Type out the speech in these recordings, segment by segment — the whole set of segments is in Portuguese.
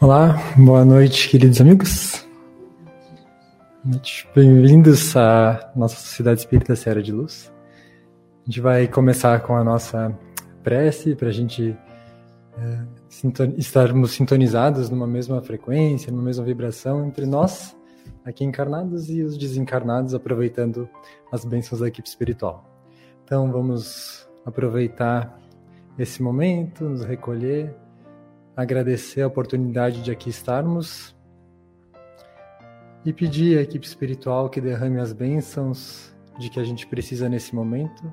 Olá, boa noite, queridos amigos. Bem-vindos à nossa Sociedade Espírita Serra de Luz. A gente vai começar com a nossa prece para a gente é, sinton estarmos sintonizados numa mesma frequência, numa mesma vibração entre nós, aqui encarnados, e os desencarnados, aproveitando as bênçãos da equipe espiritual. Então, vamos aproveitar esse momento, nos recolher agradecer a oportunidade de aqui estarmos e pedir à equipe espiritual que derrame as bênçãos de que a gente precisa nesse momento,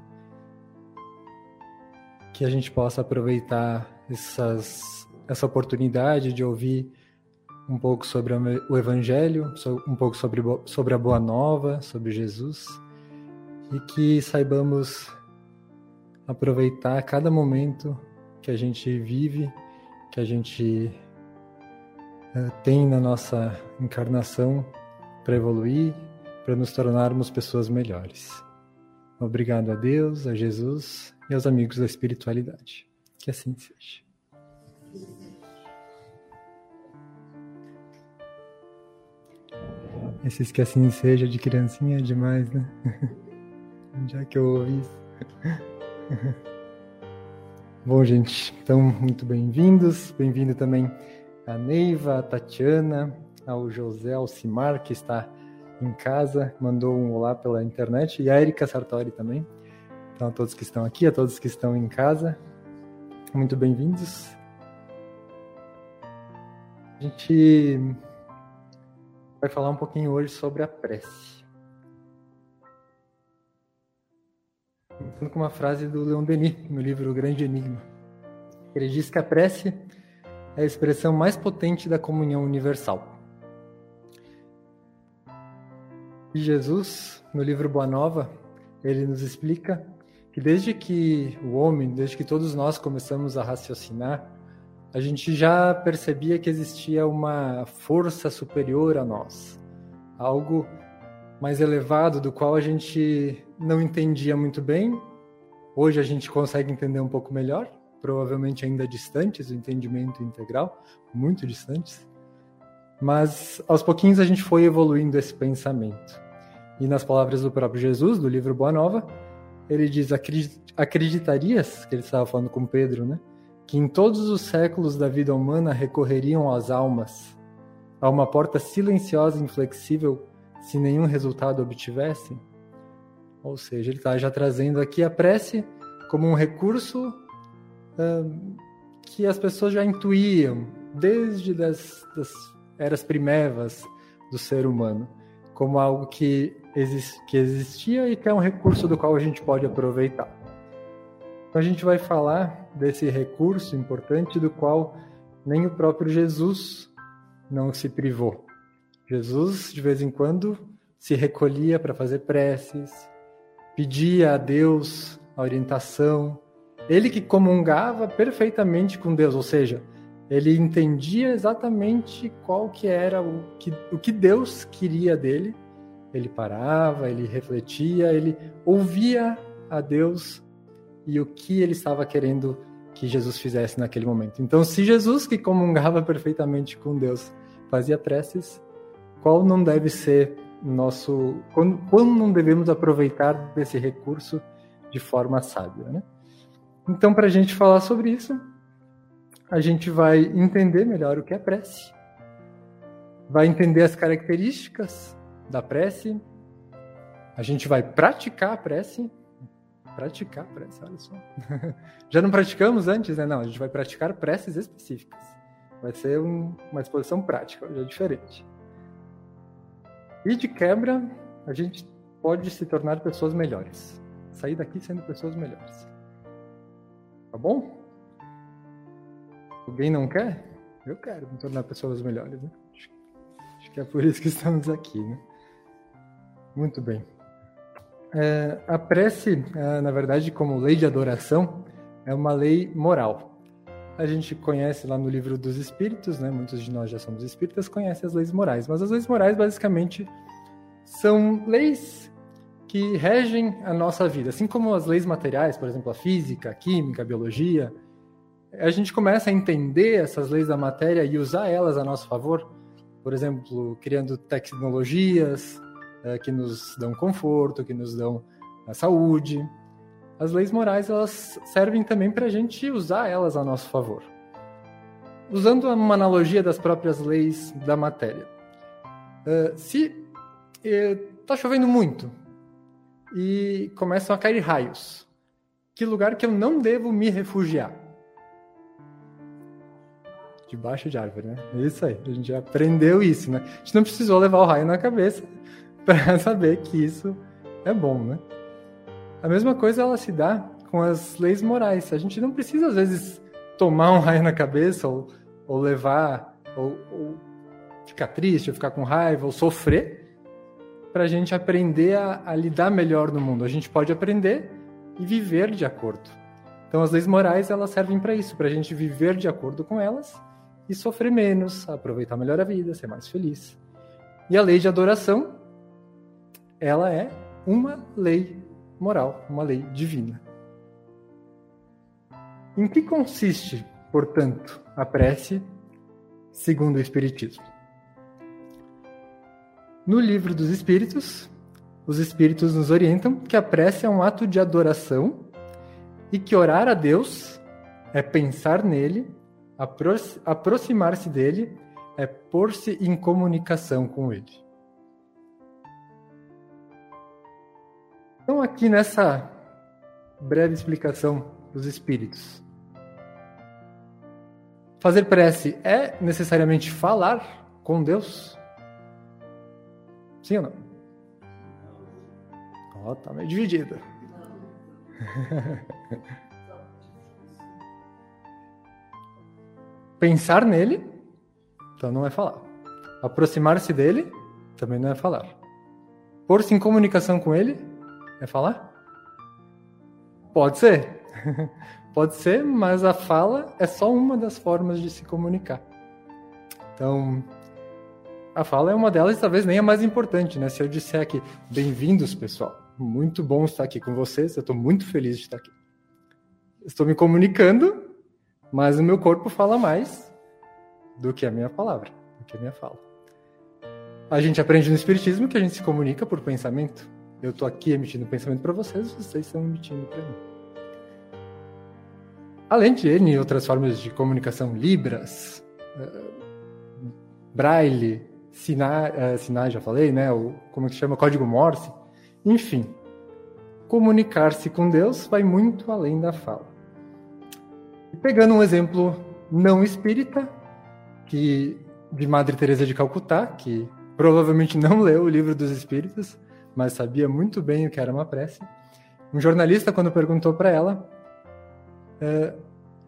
que a gente possa aproveitar essas, essa oportunidade de ouvir um pouco sobre o Evangelho, um pouco sobre, sobre a Boa Nova, sobre Jesus, e que saibamos aproveitar cada momento que a gente vive que a gente uh, tem na nossa encarnação para evoluir, para nos tornarmos pessoas melhores. Obrigado a Deus, a Jesus e aos amigos da espiritualidade. Que assim seja. Esses que assim seja de criancinha é demais, né? Já que eu ouvi isso. Bom, gente, então, muito bem-vindos. Bem-vindo também a Neiva, a Tatiana, ao José Alcimar, que está em casa, mandou um olá pela internet, e a Erika Sartori também. Então, a todos que estão aqui, a todos que estão em casa, muito bem-vindos. A gente vai falar um pouquinho hoje sobre a prece. Com uma frase do Leon Denis, no livro O Grande Enigma. Ele diz que a prece é a expressão mais potente da comunhão universal. E Jesus, no livro Boa Nova, ele nos explica que desde que o homem, desde que todos nós começamos a raciocinar, a gente já percebia que existia uma força superior a nós, algo mais elevado do qual a gente não entendia muito bem. Hoje a gente consegue entender um pouco melhor, provavelmente ainda distantes do entendimento integral, muito distantes. Mas aos pouquinhos a gente foi evoluindo esse pensamento. E nas palavras do próprio Jesus, do livro Boa Nova, ele diz: Acreditarias, que ele estava falando com Pedro, né? Que em todos os séculos da vida humana recorreriam às almas, a uma porta silenciosa e inflexível se nenhum resultado obtivessem? Ou seja, ele está já trazendo aqui a prece como um recurso que as pessoas já intuíam desde das, das eras primevas do ser humano, como algo que, exist, que existia e que é um recurso do qual a gente pode aproveitar. Então a gente vai falar desse recurso importante do qual nem o próprio Jesus não se privou. Jesus, de vez em quando, se recolhia para fazer preces, pedia a Deus a orientação. Ele que comungava perfeitamente com Deus, ou seja, ele entendia exatamente qual que era o que, o que Deus queria dele. Ele parava, ele refletia, ele ouvia a Deus e o que ele estava querendo que Jesus fizesse naquele momento. Então, se Jesus, que comungava perfeitamente com Deus, fazia preces, qual não deve ser nosso. Quando, quando não devemos aproveitar desse recurso de forma sábia. Né? Então, para a gente falar sobre isso, a gente vai entender melhor o que é prece, vai entender as características da prece, a gente vai praticar a prece. Praticar a prece, olha só. Já não praticamos antes, né? Não, a gente vai praticar preces específicas. Vai ser um, uma exposição prática, já diferente. E de quebra, a gente pode se tornar pessoas melhores. Sair daqui sendo pessoas melhores. Tá bom? Alguém não quer? Eu quero me tornar pessoas melhores, né? Acho que é por isso que estamos aqui, né? Muito bem. É, a prece, é, na verdade, como lei de adoração, é uma lei moral. A gente conhece lá no livro dos Espíritos, né? Muitos de nós já somos espíritas, conhecem as leis morais. Mas as leis morais, basicamente, são leis que regem a nossa vida. Assim como as leis materiais, por exemplo, a física, a química, a biologia, a gente começa a entender essas leis da matéria e usar elas a nosso favor. Por exemplo, criando tecnologias é, que nos dão conforto, que nos dão a saúde, as leis morais elas servem também para a gente usar elas a nosso favor. Usando uma analogia das próprias leis da matéria. Uh, se está uh, chovendo muito e começam a cair raios, que lugar que eu não devo me refugiar? Debaixo de árvore, né? Isso aí, a gente já aprendeu isso, né? A gente não precisou levar o raio na cabeça para saber que isso é bom, né? A mesma coisa ela se dá com as leis morais. A gente não precisa, às vezes, tomar um raio na cabeça ou, ou levar, ou, ou ficar triste, ou ficar com raiva, ou sofrer, para a gente aprender a, a lidar melhor no mundo. A gente pode aprender e viver de acordo. Então, as leis morais elas servem para isso, para a gente viver de acordo com elas e sofrer menos, aproveitar melhor a vida, ser mais feliz. E a lei de adoração, ela é uma lei moral, uma lei divina. Em que consiste, portanto, a prece segundo o Espiritismo? No livro dos Espíritos, os Espíritos nos orientam que a prece é um ato de adoração e que orar a Deus é pensar nele, apro aproximar-se dele, é pôr-se em comunicação com ele. Então, aqui nessa breve explicação dos espíritos, fazer prece é necessariamente falar com Deus? Sim ou não? Ó, oh, tá meio dividida. Pensar nele, então não é falar. Aproximar-se dele, também não é falar. Pôr-se em comunicação com ele, é falar? Pode ser. Pode ser, mas a fala é só uma das formas de se comunicar. Então, a fala é uma delas e talvez nem a mais importante, né? Se eu disser aqui, bem-vindos, pessoal. Muito bom estar aqui com vocês. Eu estou muito feliz de estar aqui. Estou me comunicando, mas o meu corpo fala mais do que a minha palavra, do que a minha fala. A gente aprende no Espiritismo que a gente se comunica por pensamento. Eu estou aqui emitindo pensamento para vocês, vocês estão emitindo para mim. Além de N outras formas de comunicação, Libras, uh, Braille, Sinai, uh, Sinai, já falei, né? O, como é que chama? Código Morse. Enfim, comunicar-se com Deus vai muito além da fala. E pegando um exemplo não espírita, que de Madre Teresa de Calcutá, que provavelmente não leu o livro dos Espíritos, mas sabia muito bem o que era uma prece. Um jornalista, quando perguntou para ela, é,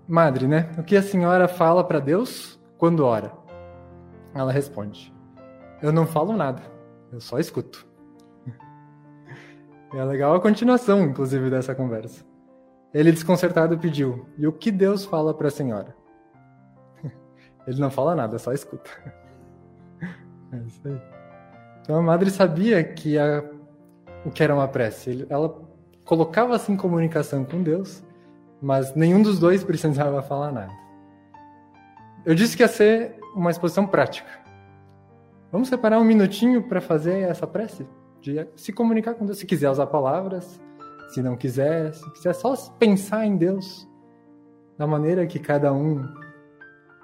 Madre, né? O que a senhora fala para Deus quando ora? Ela responde: Eu não falo nada, eu só escuto. É legal a continuação, inclusive, dessa conversa. Ele, desconcertado, pediu: E o que Deus fala para a senhora? Ele não fala nada, só escuta. É isso aí. Então a madre sabia que a, o que era uma prece. Ela colocava-se em comunicação com Deus, mas nenhum dos dois precisava falar nada. Eu disse que ia ser uma exposição prática. Vamos separar um minutinho para fazer essa prece? De se comunicar com Deus. Se quiser usar palavras, se não quiser, se quiser só pensar em Deus da maneira que cada um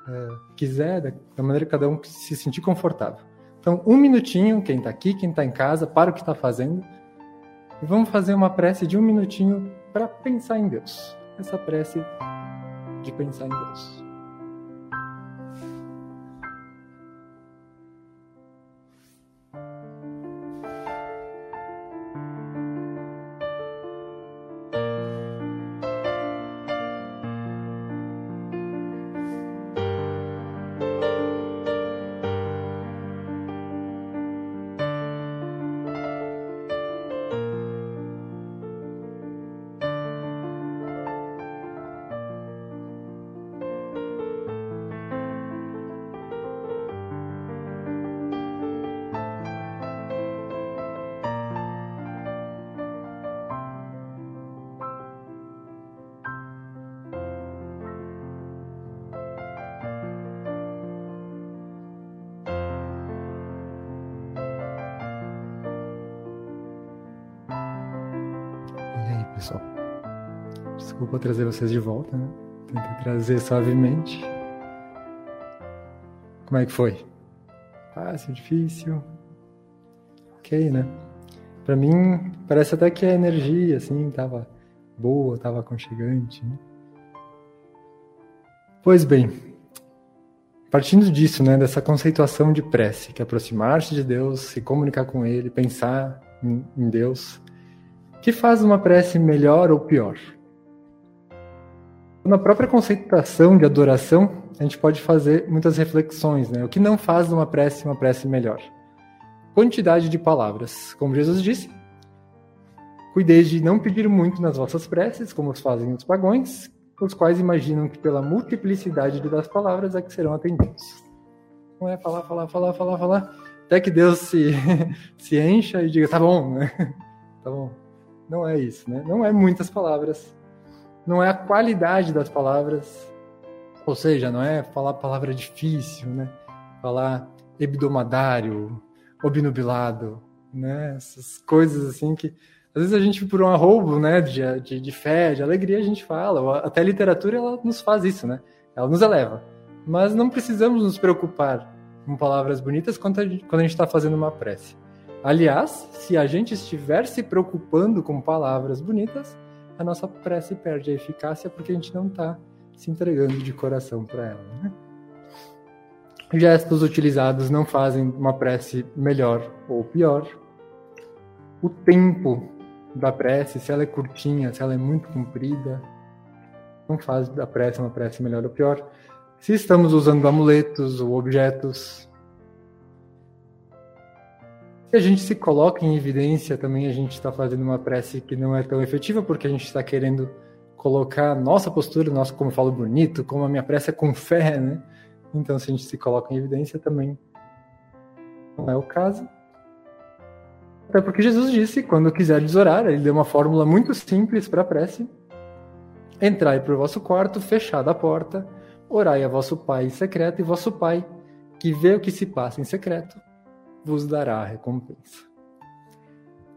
é, quiser, da maneira que cada um se sentir confortável. Então, um minutinho, quem está aqui, quem está em casa, para o que está fazendo, e vamos fazer uma prece de um minutinho para pensar em Deus. Essa prece de pensar em Deus. Desculpa trazer vocês de volta, né? Tentei trazer suavemente. Como é que foi? Fácil, difícil? Ok, né? Pra mim, parece até que a energia, assim, tava boa, tava aconchegante, né? Pois bem, partindo disso, né, dessa conceituação de prece, que é aproximar-se de Deus, se comunicar com Ele, pensar em Deus, que faz uma prece melhor ou pior? Na própria conceituação de adoração, a gente pode fazer muitas reflexões, né? O que não faz uma prece uma prece melhor? Quantidade de palavras. Como Jesus disse, cuideis de não pedir muito nas vossas preces, como os fazem os pagões, os quais imaginam que pela multiplicidade das palavras é que serão atendidos. Não é falar, falar, falar, falar, falar, até que Deus se, se encha e diga, tá bom, né? Tá bom. Não é isso, né? Não é muitas palavras. Não é a qualidade das palavras. Ou seja, não é falar palavra difícil, né? Falar hebdomadário, obnubilado, né? Essas coisas assim que às vezes a gente por um arrobo, né, de, de, de fé, de alegria a gente fala. Até a literatura ela nos faz isso, né? Ela nos eleva. Mas não precisamos nos preocupar com palavras bonitas quando a gente está fazendo uma prece. Aliás, se a gente estiver se preocupando com palavras bonitas, a nossa prece perde a eficácia porque a gente não está se entregando de coração para ela. Né? Gestos utilizados não fazem uma prece melhor ou pior. O tempo da prece, se ela é curtinha, se ela é muito comprida, não faz da prece uma prece melhor ou pior. Se estamos usando amuletos ou objetos se a gente se coloca em evidência, também a gente está fazendo uma prece que não é tão efetiva, porque a gente está querendo colocar nossa postura, nosso como eu falo bonito, como a minha prece é com fé, né? Então, se a gente se coloca em evidência, também não é o caso. Até porque Jesus disse, quando quiseres orar, ele deu uma fórmula muito simples para a prece. Entrai para o vosso quarto, fechada a porta, orai a vosso Pai em secreto, e vosso Pai, que vê o que se passa em secreto, vos dará a recompensa.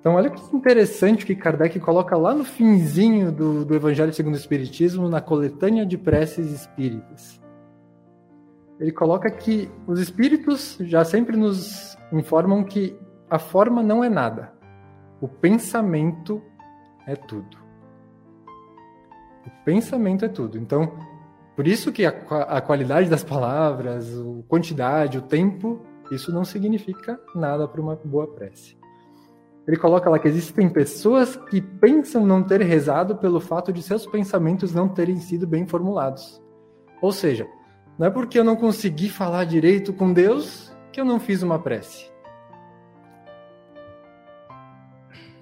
Então, olha que interessante que Kardec coloca lá no finzinho do, do Evangelho segundo o Espiritismo, na coletânea de preces espíritas. Ele coloca que os espíritos já sempre nos informam que a forma não é nada, o pensamento é tudo. O pensamento é tudo. Então, por isso que a, a qualidade das palavras, a quantidade, o tempo isso não significa nada para uma boa prece. Ele coloca lá que existem pessoas que pensam não ter rezado pelo fato de seus pensamentos não terem sido bem formulados. Ou seja, não é porque eu não consegui falar direito com Deus que eu não fiz uma prece.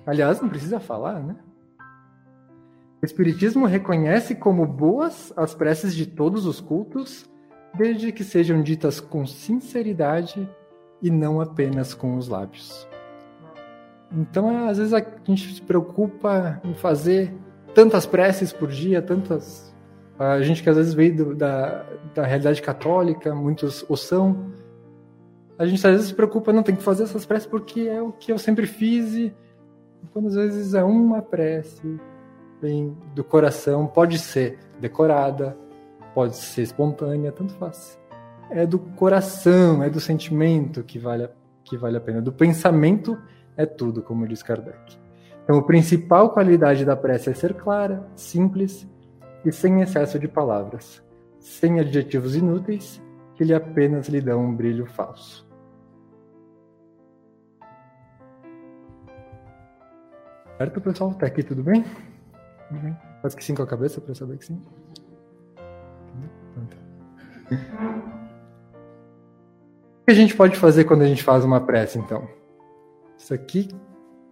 Aliás, não precisa falar, né? O Espiritismo reconhece como boas as preces de todos os cultos, desde que sejam ditas com sinceridade e não apenas com os lábios. Então, às vezes a gente se preocupa em fazer tantas preces por dia, tantas. A gente que às vezes veio da, da realidade católica, muitos o são. a gente às vezes se preocupa, não tem que fazer essas preces porque é o que eu sempre fiz e quando às vezes é uma prece vem do coração, pode ser decorada, pode ser espontânea, tanto faz. É do coração, é do sentimento que vale, a, que vale a pena. Do pensamento é tudo, como diz Kardec. Então, a principal qualidade da prece é ser clara, simples e sem excesso de palavras, sem adjetivos inúteis que lhe apenas lhe dão um brilho falso. Certo, pessoal? Tá aqui tudo bem? Tudo bem? Faz que sim com a cabeça para saber que sim. O que a gente pode fazer quando a gente faz uma prece, então? Isso aqui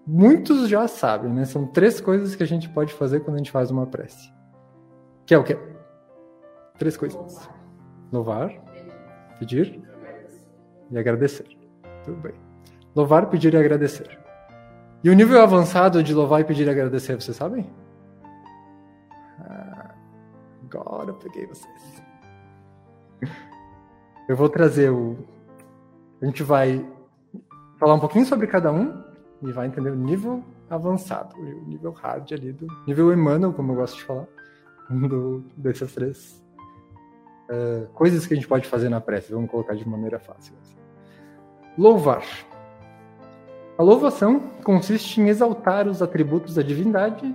muitos já sabem, né? São três coisas que a gente pode fazer quando a gente faz uma prece. Que é o quê? Três coisas. Louvar, pedir e agradecer. Tudo bem. Louvar, pedir e agradecer. E o nível avançado de louvar e pedir e agradecer, vocês sabem? Ah, agora eu peguei vocês. Eu vou trazer o. A gente vai falar um pouquinho sobre cada um e vai entender o nível avançado, o nível hard ali, do nível Emmanuel, como eu gosto de falar, do, dessas três uh, coisas que a gente pode fazer na prece. Vamos colocar de maneira fácil. Assim. Louvar. A louvação consiste em exaltar os atributos da divindade,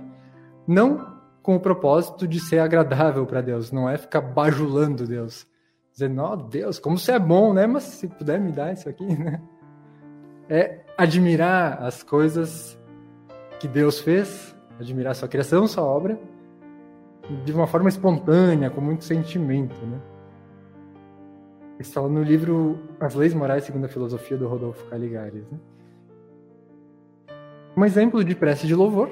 não com o propósito de ser agradável para Deus, não é ficar bajulando Deus, dizendo, ó oh, Deus, como você é bom, né? Mas se puder me dar isso aqui, né? É admirar as coisas que Deus fez, admirar sua criação, sua obra, de uma forma espontânea, com muito sentimento, né? Está no livro As Leis Morais segundo a Filosofia do Rodolfo Caligares. Né? Um exemplo de prece de louvor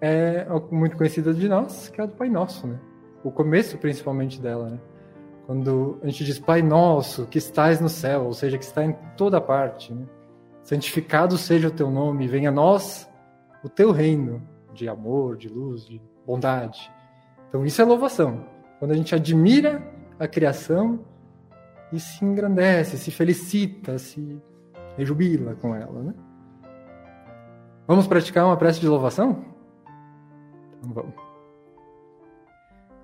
é muito conhecida de nós, que é a do Pai Nosso, né? O começo, principalmente, dela, né? Quando a gente diz Pai Nosso, que estás no céu, ou seja, que está em toda parte, né? Santificado seja o teu nome, venha a nós o teu reino de amor, de luz, de bondade. Então isso é louvação. Quando a gente admira a criação e se engrandece, se felicita, se rejubila com ela, né? Vamos praticar uma prece de louvação? Então vamos.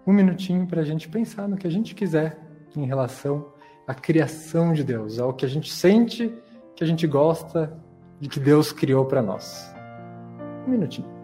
Um minutinho para a gente pensar no que a gente quiser em relação à criação de Deus, ao que a gente sente que a gente gosta de que Deus criou para nós. Um minutinho.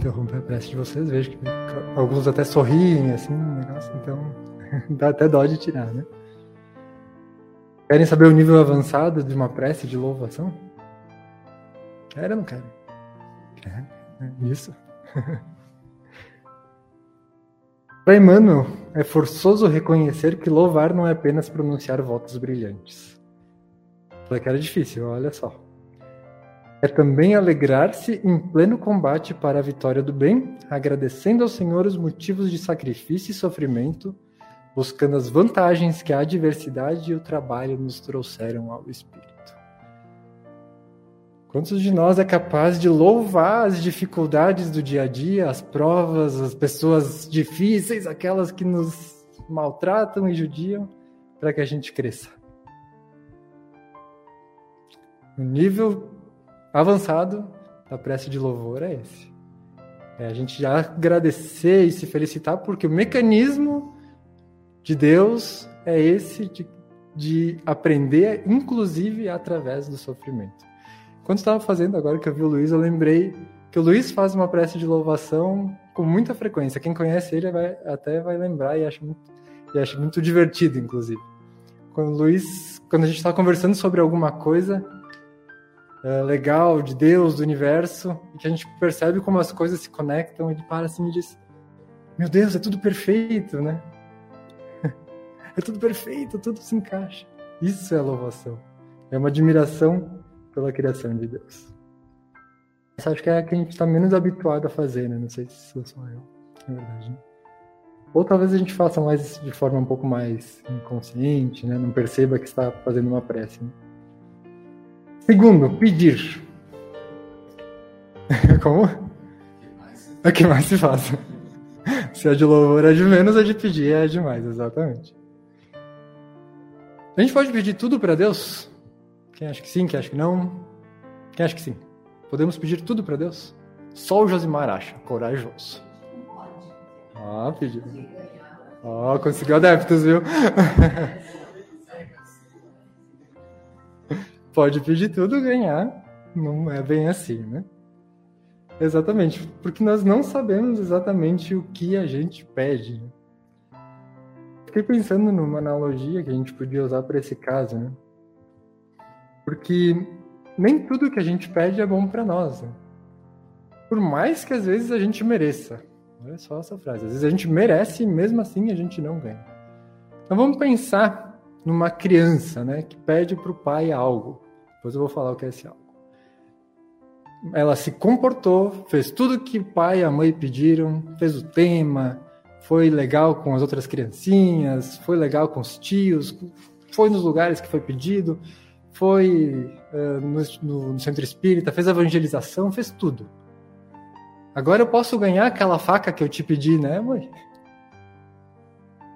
Interromper a prece de vocês, vejo que alguns até sorriem, assim, negócio, então dá até dó de tirar, né? Querem saber o nível avançado de uma prece de louvação? Querem ou não querem? Querem. É isso. Para Emmanuel, é forçoso reconhecer que louvar não é apenas pronunciar votos brilhantes. Falei que era difícil, olha só é também alegrar-se em pleno combate para a vitória do bem, agradecendo ao Senhor os motivos de sacrifício e sofrimento, buscando as vantagens que a adversidade e o trabalho nos trouxeram ao Espírito. Quantos de nós é capaz de louvar as dificuldades do dia a dia, as provas, as pessoas difíceis, aquelas que nos maltratam e judiam, para que a gente cresça? O nível avançado da prece de louvor é esse. É a gente já agradecer e se felicitar porque o mecanismo de Deus é esse de de aprender, inclusive através do sofrimento. Quando estava fazendo agora que eu vi o Luiz, eu lembrei que o Luiz faz uma prece de louvação com muita frequência. Quem conhece ele vai, até vai lembrar e acha muito, e muito divertido, inclusive. Quando o Luiz, quando a gente está conversando sobre alguma coisa é, legal de Deus, do universo, e que a gente percebe como as coisas se conectam, ele para assim e diz: Meu Deus, é tudo perfeito, né? é tudo perfeito, tudo se encaixa. Isso é louvação. É uma admiração pela criação de Deus. Acho que é a que a gente está menos habituado a fazer, né? Não sei se sou só eu, na verdade. Né? Ou talvez a gente faça mais de forma um pouco mais inconsciente, né? Não perceba que está fazendo uma prece. Né? Segundo, pedir. Como? O que mais se faz? Se é de louvor é de menos, a de pedir é demais, exatamente. A gente pode pedir tudo para Deus? Quem acha que sim, quem acha que não? Quem acha que sim? Podemos pedir tudo para Deus? Só o Josimar acha, corajoso. Ah, pediu. Ó, oh, conseguiu adeptos, viu? Pode pedir tudo ganhar. Não é bem assim, né? Exatamente, porque nós não sabemos exatamente o que a gente pede. Fiquei pensando numa analogia que a gente podia usar para esse caso, né? Porque nem tudo que a gente pede é bom para nós. Né? Por mais que às vezes a gente mereça. Olha só essa frase. Às vezes a gente merece e mesmo assim a gente não ganha. Então vamos pensar numa criança, né, que pede para o pai algo. Depois eu vou falar o que é esse algo. Ela se comportou, fez tudo que o pai e a mãe pediram, fez o tema, foi legal com as outras criancinhas, foi legal com os tios, foi nos lugares que foi pedido, foi uh, no, no, centro espírita, fez evangelização, fez tudo. Agora eu posso ganhar aquela faca que eu te pedi, né, mãe?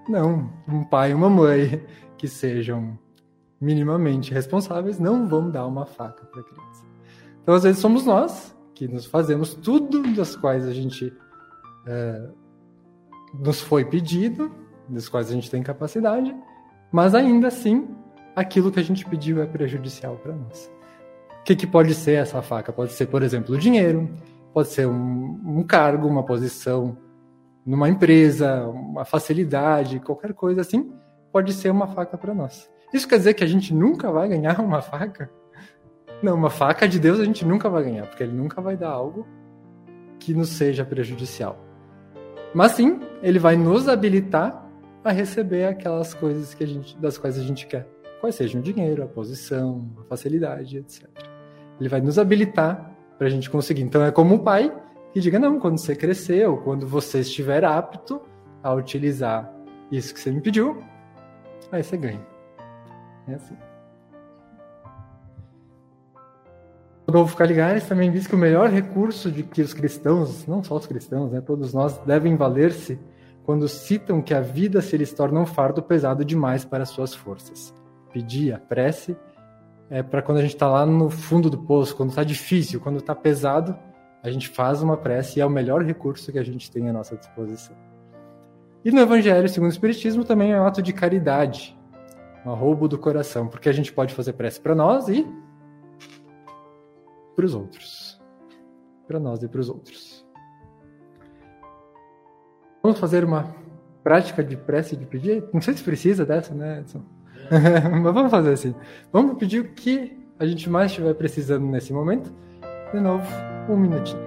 Não, um pai e uma mãe que sejam minimamente responsáveis não vão dar uma faca para a criança. Então, às vezes, somos nós que nos fazemos tudo das quais a gente é, nos foi pedido, das quais a gente tem capacidade, mas ainda assim, aquilo que a gente pediu é prejudicial para nós. O que, que pode ser essa faca? Pode ser, por exemplo, o dinheiro, pode ser um, um cargo, uma posição numa empresa, uma facilidade, qualquer coisa assim, pode ser uma faca para nós. Isso quer dizer que a gente nunca vai ganhar uma faca? Não, uma faca de Deus a gente nunca vai ganhar, porque ele nunca vai dar algo que nos seja prejudicial. Mas sim, ele vai nos habilitar a receber aquelas coisas que a gente, das quais a gente quer. Quais sejam o dinheiro, a posição, a facilidade, etc. Ele vai nos habilitar para a gente conseguir. Então é como o pai que diga: não, quando você crescer ou quando você estiver apto a utilizar isso que você me pediu, aí você ganha. É assim. Rodolfo Caligares também diz que o melhor recurso de que os cristãos, não só os cristãos, né, todos nós, devem valer-se quando citam que a vida se lhes torna um fardo pesado demais para suas forças. Pedir a prece é para quando a gente está lá no fundo do poço, quando está difícil, quando está pesado, a gente faz uma prece e é o melhor recurso que a gente tem à nossa disposição. E no Evangelho segundo o Espiritismo também é um ato de caridade, um roubo do coração, porque a gente pode fazer prece para nós e para os outros. Para nós e para os outros. Vamos fazer uma prática de prece de pedir? Não sei se precisa dessa, né, Edson? Mas vamos fazer assim. Vamos pedir o que a gente mais estiver precisando nesse momento. De novo, um minutinho.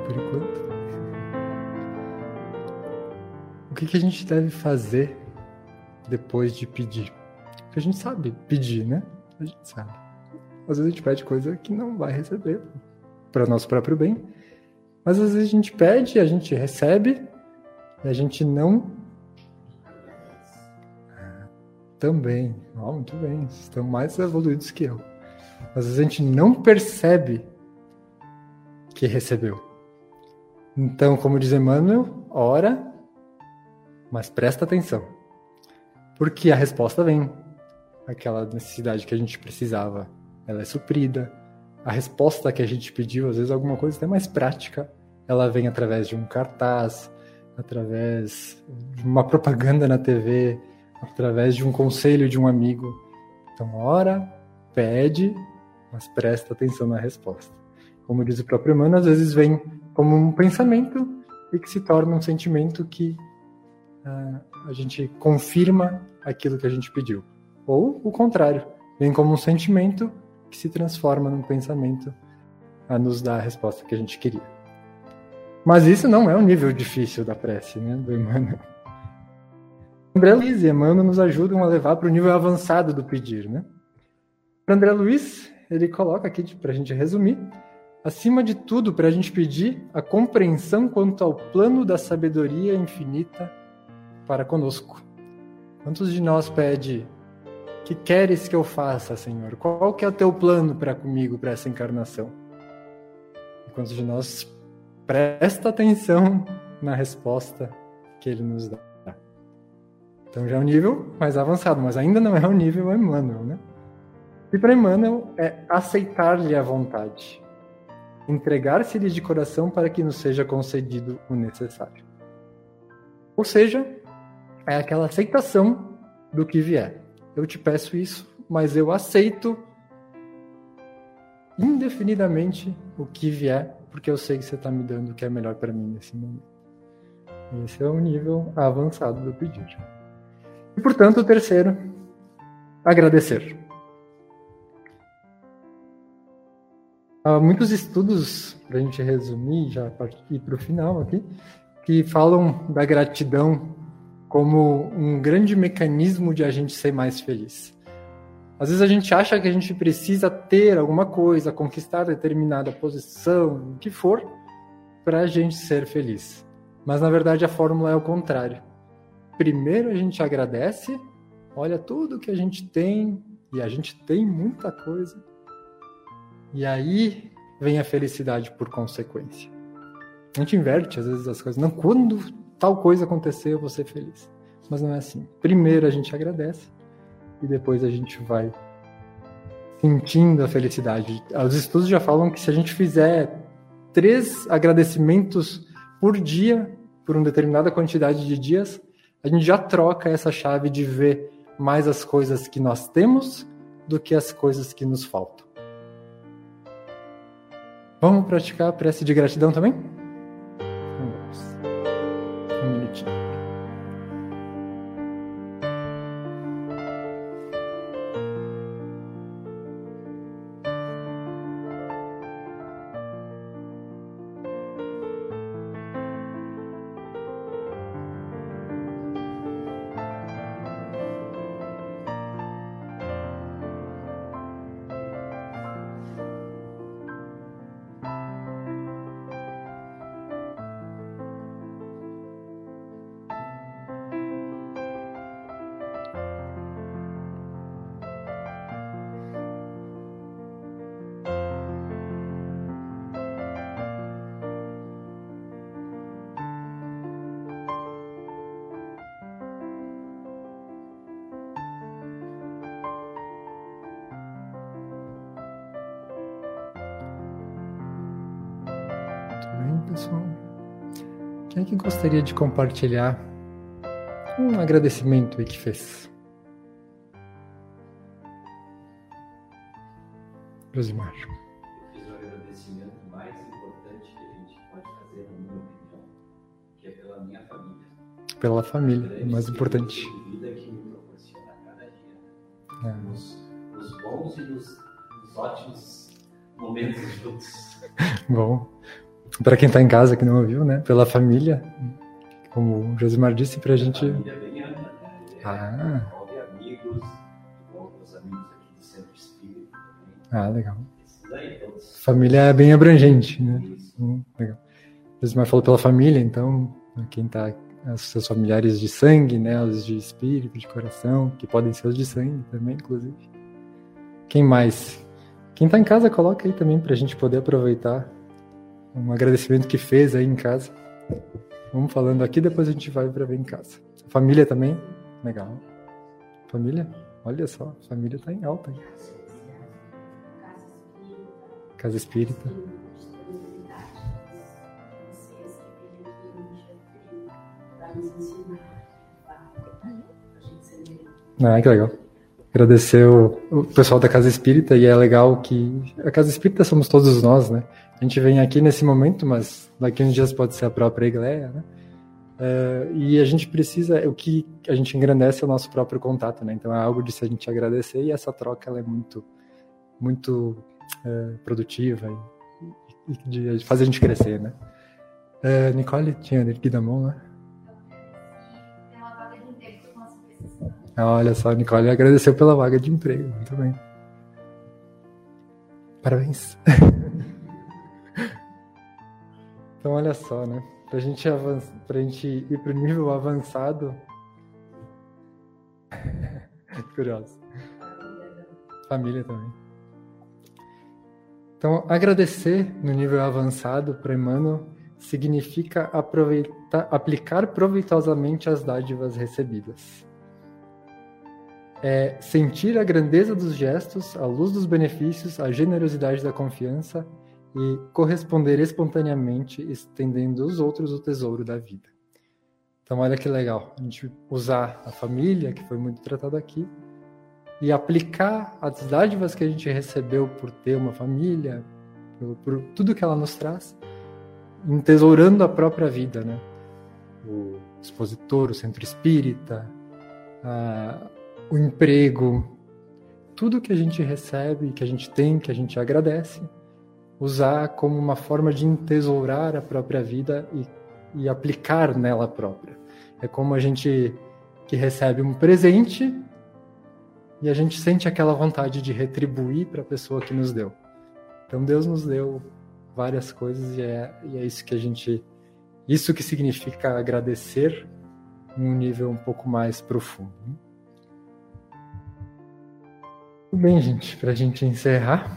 Por enquanto. O que, que a gente deve fazer depois de pedir? Porque a gente sabe pedir, né? A gente sabe. Às vezes a gente pede coisa que não vai receber para nosso próprio bem. Mas às vezes a gente pede, a gente recebe e a gente não. Também, oh, muito bem, estão mais evoluídos que eu. Às vezes a gente não percebe que recebeu. Então, como diz Emmanuel, ora, mas presta atenção. Porque a resposta vem. Aquela necessidade que a gente precisava, ela é suprida. A resposta que a gente pediu, às vezes alguma coisa até mais prática, ela vem através de um cartaz, através de uma propaganda na TV, através de um conselho de um amigo. Então, ora, pede, mas presta atenção na resposta. Como diz o próprio Emmanuel, às vezes vem como um pensamento e que se torna um sentimento que uh, a gente confirma aquilo que a gente pediu. Ou o contrário, vem como um sentimento que se transforma num pensamento a nos dar a resposta que a gente queria. Mas isso não é o nível difícil da prece, né, do Emmanuel. André Luiz e Emmanuel nos ajudam a levar para o nível avançado do pedir, né? André Luiz, ele coloca aqui, para a gente resumir, acima de tudo, para a gente pedir a compreensão quanto ao plano da sabedoria infinita para conosco. Quantos de nós pede que queres que eu faça, Senhor? Qual que é o teu plano para comigo, para essa encarnação? E quantos de nós presta atenção na resposta que ele nos dá. Então já é um nível mais avançado, mas ainda não é o nível Emmanuel, né? E para Emmanuel é aceitar-lhe a vontade, entregar-se-lhe de coração para que nos seja concedido o necessário. Ou seja, é aquela aceitação do que vier. Eu te peço isso, mas eu aceito indefinidamente o que vier porque eu sei que você está me dando o que é melhor para mim nesse momento. Esse é o nível avançado do pedido. E, portanto, o terceiro, agradecer. Há muitos estudos, para a gente resumir, já ir para o final aqui, que falam da gratidão como um grande mecanismo de a gente ser mais feliz. Às vezes a gente acha que a gente precisa ter alguma coisa, conquistar determinada posição, o que for, para a gente ser feliz. Mas na verdade a fórmula é o contrário. Primeiro a gente agradece, olha tudo que a gente tem, e a gente tem muita coisa. E aí vem a felicidade por consequência. A gente inverte às vezes as coisas. Não, quando tal coisa acontecer, eu vou ser feliz. Mas não é assim. Primeiro a gente agradece, e depois a gente vai sentindo a felicidade. Os estudos já falam que se a gente fizer três agradecimentos por dia, por uma determinada quantidade de dias, a gente já troca essa chave de ver mais as coisas que nós temos do que as coisas que nos faltam. Vamos praticar a prece de gratidão também? Pessoal. Quem é que gostaria de compartilhar um agradecimento que fez? Josimar. Eu fiz o agradecimento mais importante que a gente pode fazer, na minha opinião, que é pela minha família. Pela família, o mais importante. vida que me proporciona cada dia. É. Nos, nos bons e nos, nos ótimos momentos juntos. Bom. Para quem está em casa que não ouviu, né? Pela família, como o Josimar disse, para a gente. Ah. Envolve amigos, envolve os amigos aqui do Centro Espírita também. Ah, legal. Todos. Família é bem abrangente, né? Hum, legal. Josimar falou pela família, então quem está os seus familiares de sangue, né? Os de espírito, de coração, que podem ser os de sangue também, inclusive. Quem mais? Quem está em casa, coloca aí também para a gente poder aproveitar um agradecimento que fez aí em casa. Vamos falando aqui, depois a gente vai para ver em casa. Família também, legal. Família, olha só, família está em alta. Hein? Casa Espírita. Ah, que legal. Agradecer o, o pessoal da Casa Espírita e é legal que a Casa Espírita somos todos nós, né? A gente vem aqui nesse momento, mas daqui uns dias pode ser a própria igreja, né? Eh, e a gente precisa, o que a gente engrandece é o nosso próprio contato, né? Então é algo de se a gente agradecer e essa troca ela é muito, muito eh, produtiva e, e de a gente crescer, né? Eh, Nicole tinha erguido a mão, né? Olha só, Nicole agradeceu pela vaga de emprego. Muito bem. Parabéns. então, olha só, né? Pra gente, avançar, gente ir pro nível avançado. Curioso. Família também. Então, agradecer no nível avançado para Emmanuel significa aproveitar, aplicar proveitosamente as dádivas recebidas é sentir a grandeza dos gestos, a luz dos benefícios, a generosidade da confiança e corresponder espontaneamente, estendendo aos outros o tesouro da vida. Então, olha que legal, a gente usar a família, que foi muito tratado aqui, e aplicar as dádivas que a gente recebeu por ter uma família, por, por tudo que ela nos traz, entesourando a própria vida, né? O expositor, o centro espírita, a, o emprego, tudo que a gente recebe, que a gente tem, que a gente agradece, usar como uma forma de entesourar a própria vida e, e aplicar nela própria. É como a gente que recebe um presente e a gente sente aquela vontade de retribuir para a pessoa que nos deu. Então Deus nos deu várias coisas e é, e é isso que a gente, isso que significa agradecer em um nível um pouco mais profundo. Tudo bem, gente, para a gente encerrar.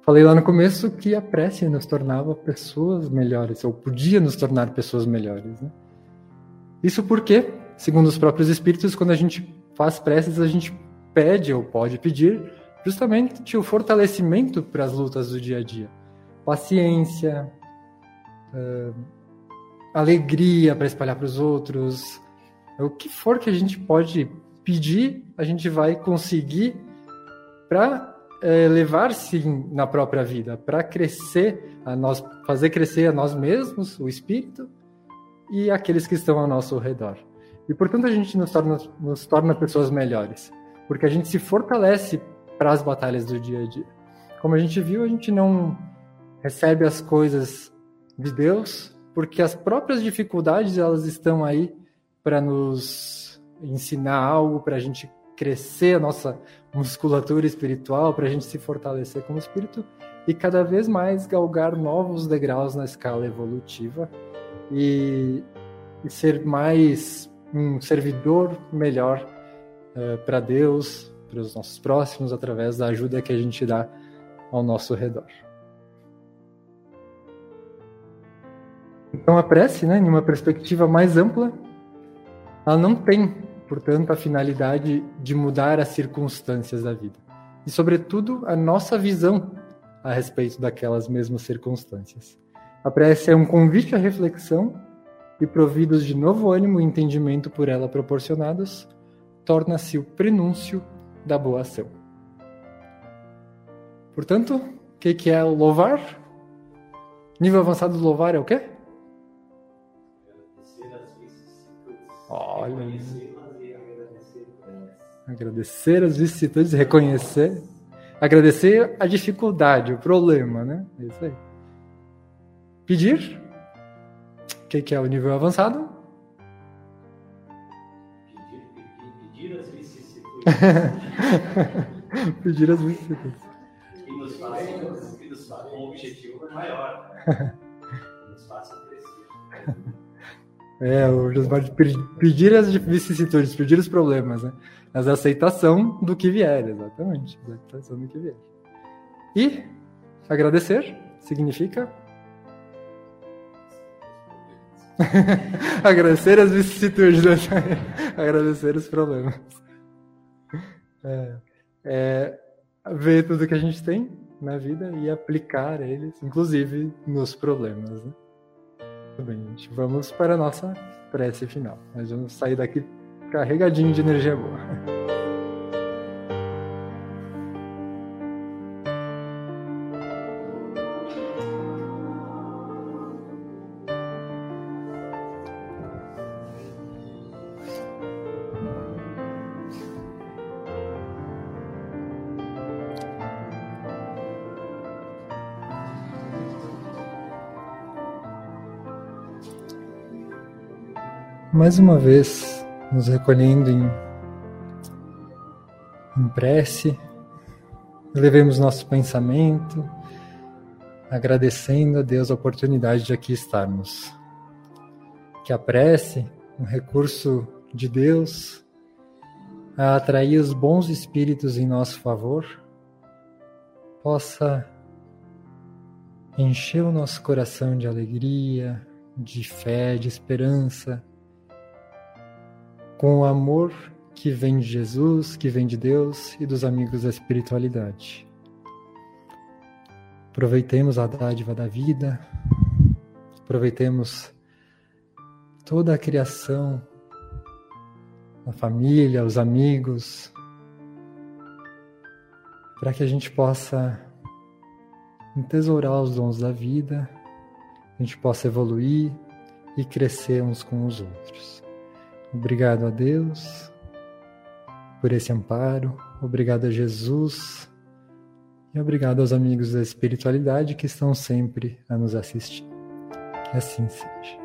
Falei lá no começo que a prece nos tornava pessoas melhores, ou podia nos tornar pessoas melhores. Né? Isso porque, segundo os próprios espíritos, quando a gente faz preces, a gente pede ou pode pedir justamente o fortalecimento para as lutas do dia a dia. Paciência, uh, alegria para espalhar para os outros, o que for que a gente pode pedir, a gente vai conseguir para é, levar sim na própria vida, para crescer a nós, fazer crescer a nós mesmos, o espírito e aqueles que estão ao nosso redor. E portanto a gente nos torna, nos torna pessoas melhores, porque a gente se fortalece para as batalhas do dia a dia. Como a gente viu, a gente não recebe as coisas de Deus, porque as próprias dificuldades elas estão aí para nos ensinar algo para a gente crescer a nossa musculatura espiritual, para a gente se fortalecer como espírito e cada vez mais galgar novos degraus na escala evolutiva e, e ser mais um servidor melhor uh, para Deus, para os nossos próximos, através da ajuda que a gente dá ao nosso redor. Então a prece, né, em uma perspectiva mais ampla, ela não tem portanto, a finalidade de mudar as circunstâncias da vida. E, sobretudo, a nossa visão a respeito daquelas mesmas circunstâncias. A prece é um convite à reflexão e, providos de novo ânimo e entendimento por ela proporcionados, torna-se o prenúncio da boa ação. Portanto, o que, que é louvar? Nível avançado do louvar é o quê? Olha. Agradecer as vicissitudes, reconhecer. Agradecer a dificuldade, o problema, né? É isso aí. pedir. O que, que é o nível avançado? Pedir, pedir, pedir as vicissitudes. pedir as vicissitudes. E nos faça, e nos um objetivo maior. É, o Josmar pedir as vicissitudes, pedir os problemas, né? Mas a aceitação do que vier, exatamente. A aceitação do que vier. E agradecer significa agradecer as vicissitudes, né? agradecer os problemas. É, é, ver tudo que a gente tem na vida e aplicar eles, inclusive nos problemas. Né? Gente. Vamos para a nossa prece final. Nós vamos sair daqui carregadinho de energia boa. Mais uma vez nos recolhendo em, em prece, levemos nosso pensamento, agradecendo a Deus a oportunidade de aqui estarmos. Que a prece, um recurso de Deus, a atrair os bons espíritos em nosso favor, possa encher o nosso coração de alegria, de fé, de esperança com o amor que vem de Jesus, que vem de Deus e dos amigos da espiritualidade. Aproveitemos a dádiva da vida, aproveitemos toda a criação, a família, os amigos, para que a gente possa entesourar os dons da vida, a gente possa evoluir e crescer uns com os outros. Obrigado a Deus por esse amparo, obrigado a Jesus e obrigado aos amigos da espiritualidade que estão sempre a nos assistir. Que assim seja.